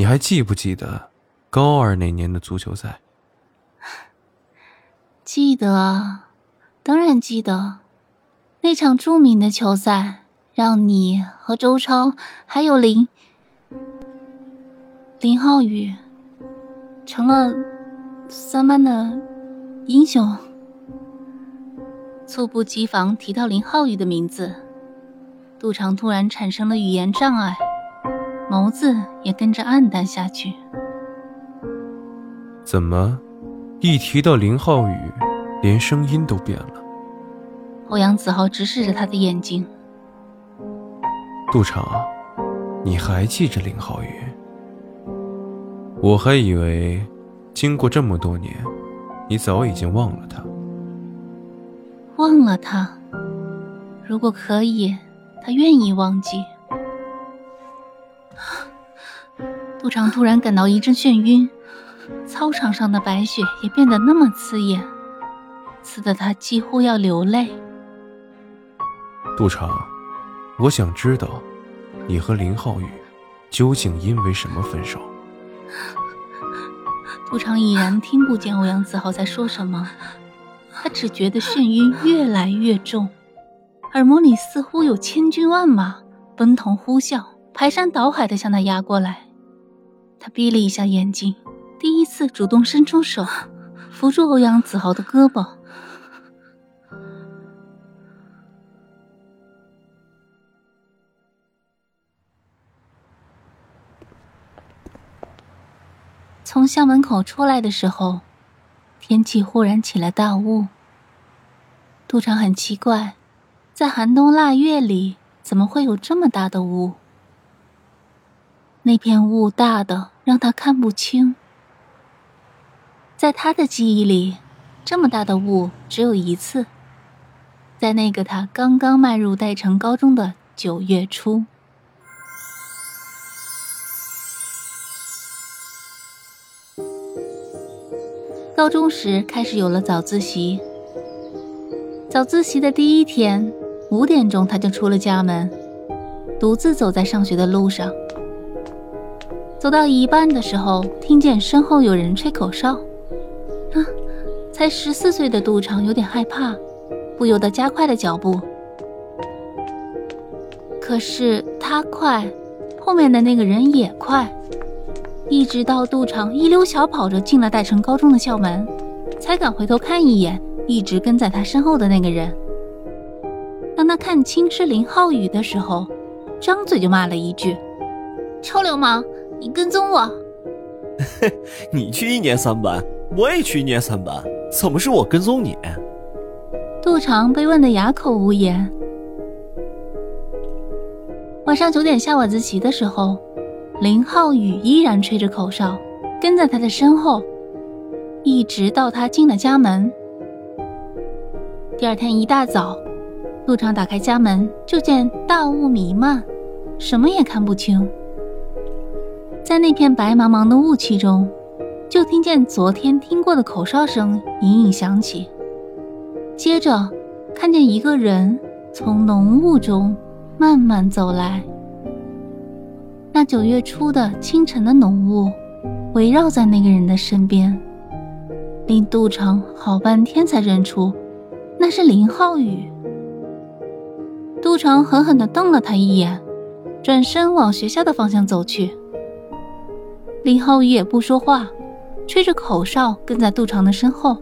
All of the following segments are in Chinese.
你还记不记得高二那年的足球赛？记得，当然记得。那场著名的球赛，让你和周超还有林林浩宇成了三班的英雄。猝不及防提到林浩宇的名字，杜长突然产生了语言障碍。眸子也跟着暗淡下去。怎么，一提到林浩宇，连声音都变了？欧阳子豪直视着他的眼睛。杜长，你还记着林浩宇？我还以为，经过这么多年，你早已经忘了他。忘了他？如果可以，他愿意忘记。杜长突然感到一阵眩晕，操场上的白雪也变得那么刺眼，刺得他几乎要流泪。杜长，我想知道，你和林浩宇究竟因为什么分手？杜长已然听不见欧阳子豪在说什么，他只觉得眩晕越来越重，耳膜里似乎有千军万马奔腾呼啸，排山倒海的向他压过来。他闭了一下眼睛，第一次主动伸出手，扶住欧阳子豪的胳膊。从校门口出来的时候，天气忽然起了大雾。杜长很奇怪，在寒冬腊月里，怎么会有这么大的雾？那片雾大的让他看不清。在他的记忆里，这么大的雾只有一次，在那个他刚刚迈入代城高中的九月初。高中时开始有了早自习。早自习的第一天，五点钟他就出了家门，独自走在上学的路上。走到一半的时候，听见身后有人吹口哨。啊，才十四岁的杜长有点害怕，不由得加快了脚步。可是他快，后面的那个人也快，一直到杜长一溜小跑着进了代城高中的校门，才敢回头看一眼一直跟在他身后的那个人。当他看清是林浩宇的时候，张嘴就骂了一句：“臭流氓！”你跟踪我？你去一年三班，我也去一年三班，怎么是我跟踪你？杜长被问得哑口无言。晚上九点下晚自习的时候，林浩宇依然吹着口哨，跟在他的身后，一直到他进了家门。第二天一大早，杜长打开家门，就见大雾弥漫，什么也看不清。在那片白茫茫的雾气中，就听见昨天听过的口哨声隐隐响起。接着，看见一个人从浓雾中慢慢走来。那九月初的清晨的浓雾，围绕在那个人的身边，令杜长好半天才认出，那是林浩宇。杜长狠狠地瞪了他一眼，转身往学校的方向走去。林浩宇也不说话，吹着口哨跟在杜长的身后，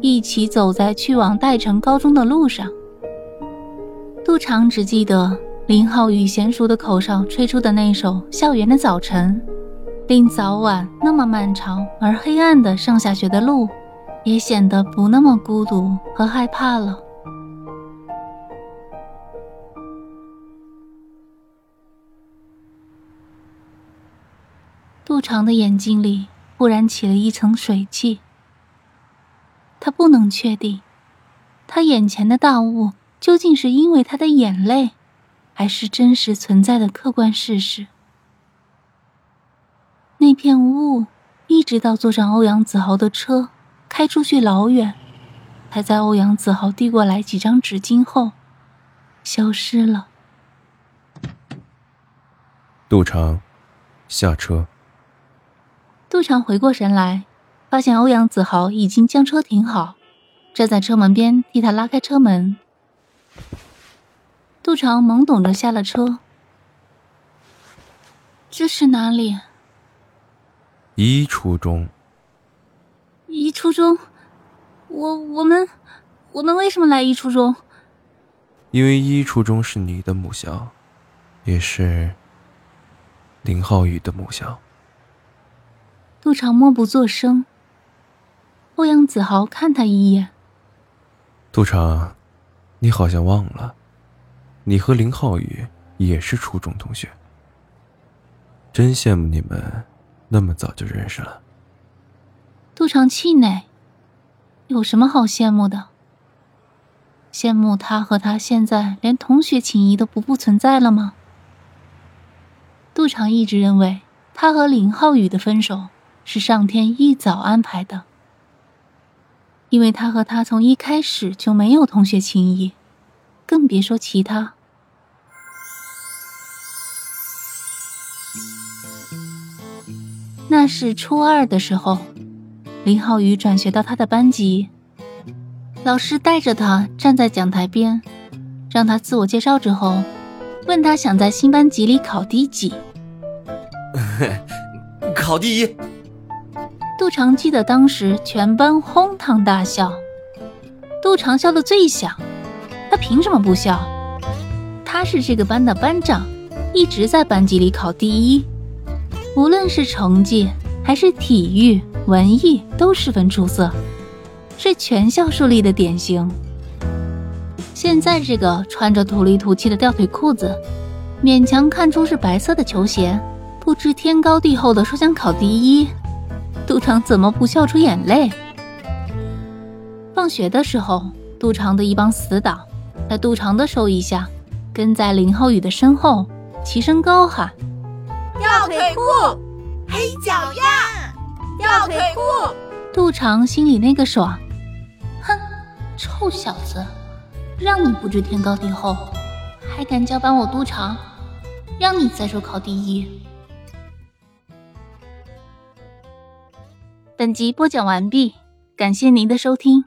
一起走在去往代城高中的路上。杜长只记得林浩宇娴熟的口哨吹出的那首《校园的早晨》，令早晚那么漫长而黑暗的上下学的路，也显得不那么孤独和害怕了。杜长的眼睛里忽然起了一层水汽。他不能确定，他眼前的大雾究竟是因为他的眼泪，还是真实存在的客观事实。那片雾一直到坐上欧阳子豪的车，开出去老远，才在欧阳子豪递过来几张纸巾后，消失了。杜长，下车。杜长回过神来，发现欧阳子豪已经将车停好，站在车门边替他拉开车门。杜长懵懂着下了车。这是哪里？一初中。一初中，我我们我们为什么来一初中？因为一初中是你的母校，也是。林浩宇的母校。杜长默不作声。欧阳子豪看他一眼。杜长，你好像忘了，你和林浩宇也是初中同学。真羡慕你们那么早就认识了。杜长气馁。有什么好羡慕的？羡慕他和他现在连同学情谊都不复存在了吗？杜长一直认为，他和林浩宇的分手是上天一早安排的，因为他和他从一开始就没有同学情谊，更别说其他。那是初二的时候，林浩宇转学到他的班级，老师带着他站在讲台边，让他自我介绍之后，问他想在新班级里考第几。考第一。杜长记得当时全班哄堂大笑，杜长笑的最响。他凭什么不笑？他是这个班的班长，一直在班级里考第一，无论是成绩还是体育、文艺都十分出色，是全校树立的典型。现在这个穿着土里土气的吊腿裤子，勉强看出是白色的球鞋。不知天高地厚的说想考第一，杜长怎么不笑出眼泪？放学的时候，杜长的一帮死党在杜长的授意下，跟在林浩宇的身后，齐声高喊：“吊腿裤，黑脚丫，吊腿裤。”杜长心里那个爽，哼，臭小子，让你不知天高地厚，还敢叫板我杜长，让你再说考第一！本集播讲完毕，感谢您的收听。